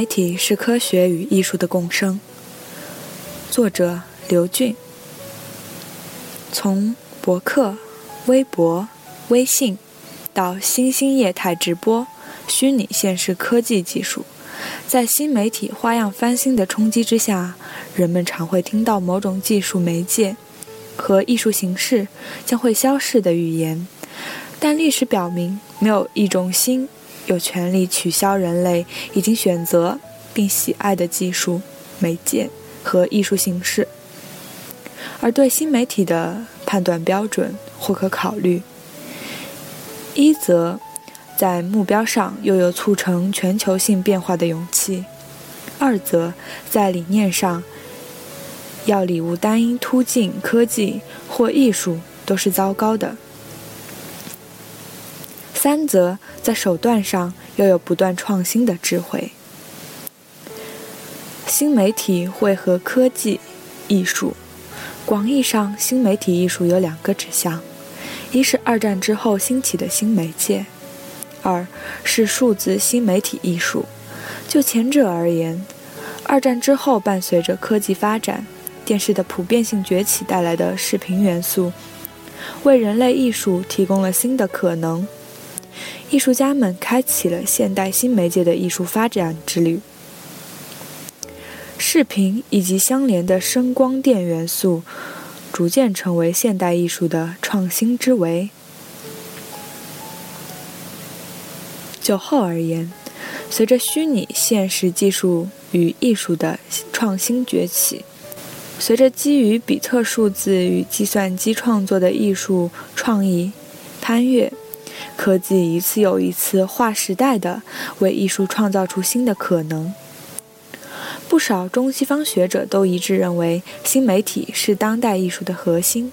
媒体是科学与艺术的共生。作者刘俊。从博客、微博、微信到新兴业态直播、虚拟现实科技技术。在新媒体花样翻新的冲击之下，人们常会听到某种技术媒介和艺术形式将会消逝的语言。但历史表明，没有一种新有权利取消人类已经选择并喜爱的技术媒介和艺术形式。而对新媒体的判断标准或可考虑：一则。在目标上又有促成全球性变化的勇气；二则，在理念上要礼物单一突进科技或艺术都是糟糕的；三则，在手段上又有不断创新的智慧。新媒体会和科技、艺术，广义上，新媒体艺术有两个指向：一是二战之后兴起的新媒介。二是数字新媒体艺术。就前者而言，二战之后伴随着科技发展、电视的普遍性崛起带来的视频元素，为人类艺术提供了新的可能。艺术家们开启了现代新媒介的艺术发展之旅。视频以及相连的声光电元素，逐渐成为现代艺术的创新之维。就后而言，随着虚拟现实技术与艺术的创新崛起，随着基于比特数字与计算机创作的艺术创意攀越，科技一次又一次划时代的为艺术创造出新的可能。不少中西方学者都一致认为，新媒体是当代艺术的核心。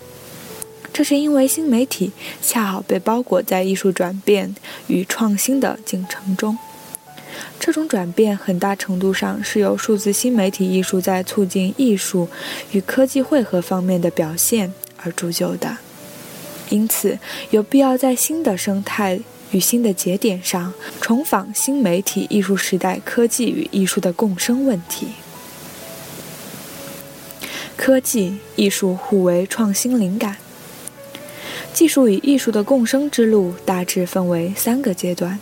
这是因为新媒体恰好被包裹在艺术转变与创新的进程中，这种转变很大程度上是由数字新媒体艺术在促进艺术与科技汇合方面的表现而铸就的。因此，有必要在新的生态与新的节点上重访新媒体艺术时代科技与艺术的共生问题。科技艺术互为创新灵感。技术与艺术的共生之路大致分为三个阶段。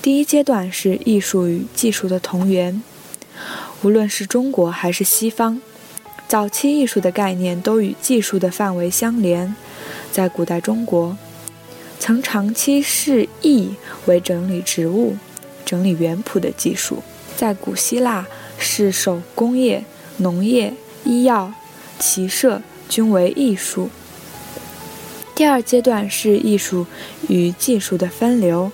第一阶段是艺术与技术的同源。无论是中国还是西方，早期艺术的概念都与技术的范围相连。在古代中国，曾长期视艺为整理植物、整理园圃的技术；在古希腊，视手工业、农业、医药、骑射均为艺术。第二阶段是艺术与技术的分流。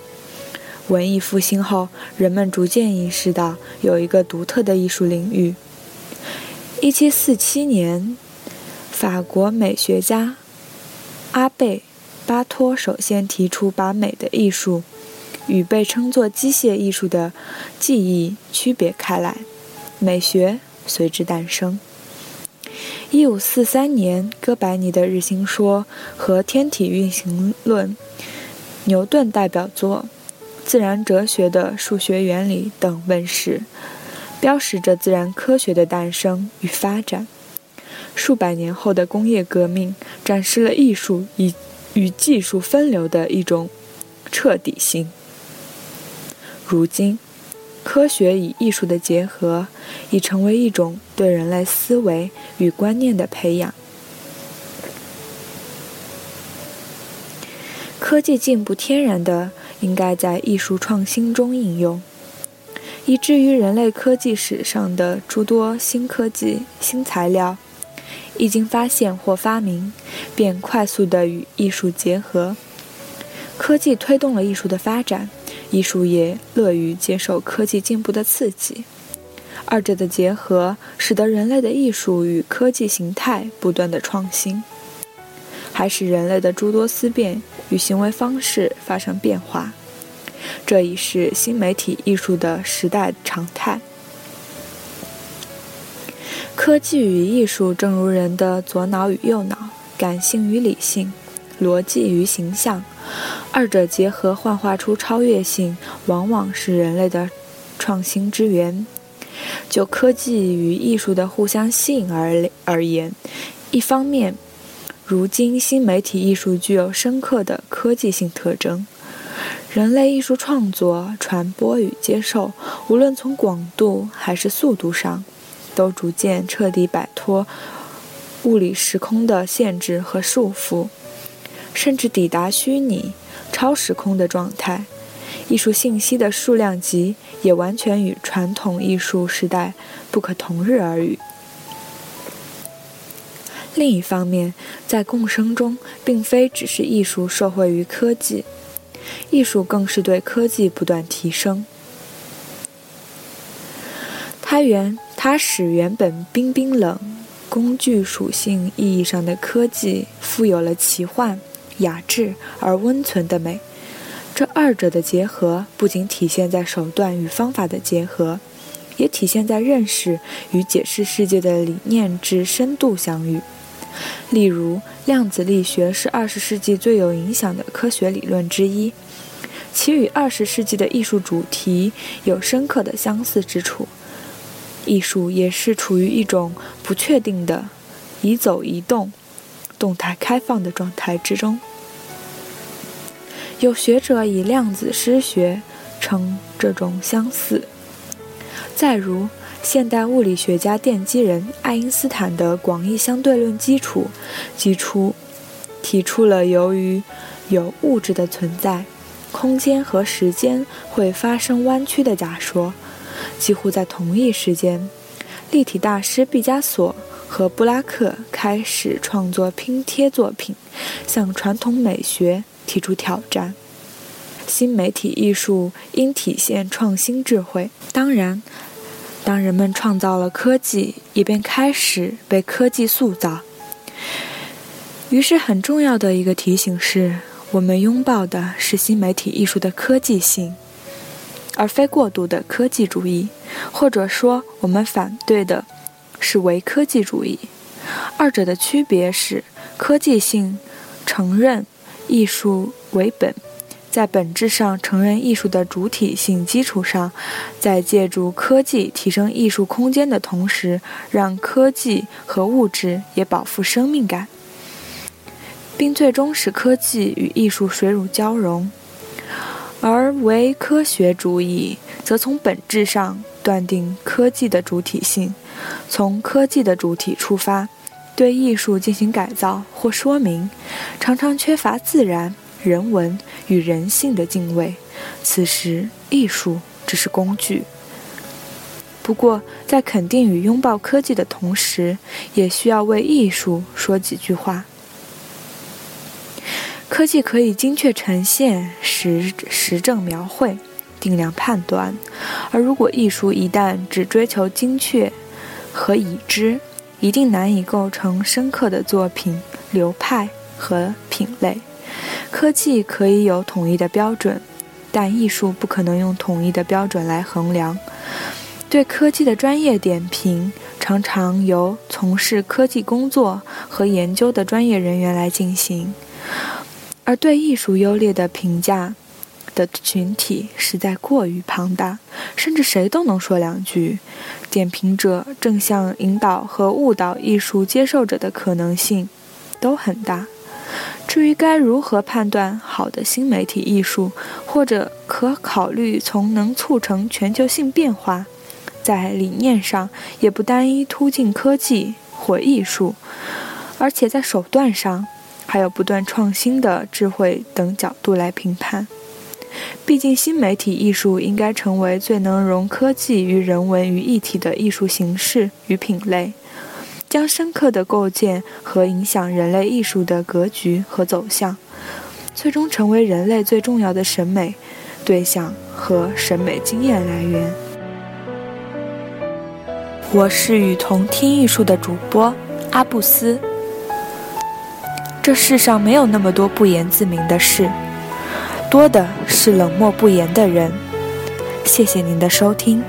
文艺复兴后，人们逐渐意识到有一个独特的艺术领域。1747年，法国美学家阿贝·巴托首先提出把美的艺术与被称作机械艺术的技艺区别开来，美学随之诞生。一五四三年，哥白尼的日心说和天体运行论，牛顿代表作《自然哲学的数学原理》等问世，标识着自然科学的诞生与发展。数百年后的工业革命，展示了艺术与与技术分流的一种彻底性。如今。科学与艺术的结合，已成为一种对人类思维与观念的培养。科技进步天然的应该在艺术创新中应用，以至于人类科技史上的诸多新科技、新材料一经发现或发明，便快速地与艺术结合。科技推动了艺术的发展。艺术也乐于接受科技进步的刺激，二者的结合，使得人类的艺术与科技形态不断的创新，还使人类的诸多思辨与行为方式发生变化。这已是新媒体艺术的时代常态。科技与艺术，正如人的左脑与右脑、感性与理性、逻辑与形象，二者结合幻化出超越性，往往是人类的创新之源。就科技与艺术的互相吸引而而言，一方面，如今新媒体艺术具有深刻的科技性特征。人类艺术创作、传播与接受，无论从广度还是速度上，都逐渐彻底摆脱物理时空的限制和束缚，甚至抵达虚拟、超时空的状态。艺术信息的数量级也完全与传统艺术时代不可同日而语。另一方面，在共生中，并非只是艺术受惠于科技。艺术更是对科技不断提升，它原它使原本冰冰冷、工具属性意义上的科技，富有了奇幻、雅致而温存的美。这二者的结合，不仅体现在手段与方法的结合，也体现在认识与解释世界的理念之深度相遇。例如，量子力学是二十世纪最有影响的科学理论之一，其与二十世纪的艺术主题有深刻的相似之处。艺术也是处于一种不确定的、移走移动、动态开放的状态之中。有学者以量子诗学称这种相似。再如。现代物理学家奠基人爱因斯坦的广义相对论基础，基础提出了由于有物质的存在，空间和时间会发生弯曲的假说。几乎在同一时间，立体大师毕加索和布拉克开始创作拼贴作品，向传统美学提出挑战。新媒体艺术应体现创新智慧，当然。当人们创造了科技，也便开始被科技塑造。于是，很重要的一个提醒是：我们拥抱的是新媒体艺术的科技性，而非过度的科技主义，或者说，我们反对的是唯科技主义。二者的区别是：科技性承认艺术为本。在本质上承认艺术的主体性基础上，在借助科技提升艺术空间的同时，让科技和物质也保负生命感，并最终使科技与艺术水乳交融。而唯科学主义则从本质上断定科技的主体性，从科技的主体出发，对艺术进行改造或说明，常常缺乏自然。人文与人性的敬畏，此时艺术只是工具。不过，在肯定与拥抱科技的同时，也需要为艺术说几句话。科技可以精确呈现、实实证描绘、定量判断，而如果艺术一旦只追求精确和已知，一定难以构成深刻的作品、流派和品类。科技可以有统一的标准，但艺术不可能用统一的标准来衡量。对科技的专业点评常常由从事科技工作和研究的专业人员来进行，而对艺术优劣的评价的群体实在过于庞大，甚至谁都能说两句。点评者正向引导和误导艺术接受者的可能性都很大。至于该如何判断好的新媒体艺术，或者可考虑从能促成全球性变化，在理念上也不单一突进科技或艺术，而且在手段上还有不断创新的智慧等角度来评判。毕竟，新媒体艺术应该成为最能融科技与人文于一体的艺术形式与品类。将深刻的构建和影响人类艺术的格局和走向，最终成为人类最重要的审美对象和审美经验来源。我是雨桐听艺术的主播阿布斯。这世上没有那么多不言自明的事，多的是冷漠不言的人。谢谢您的收听。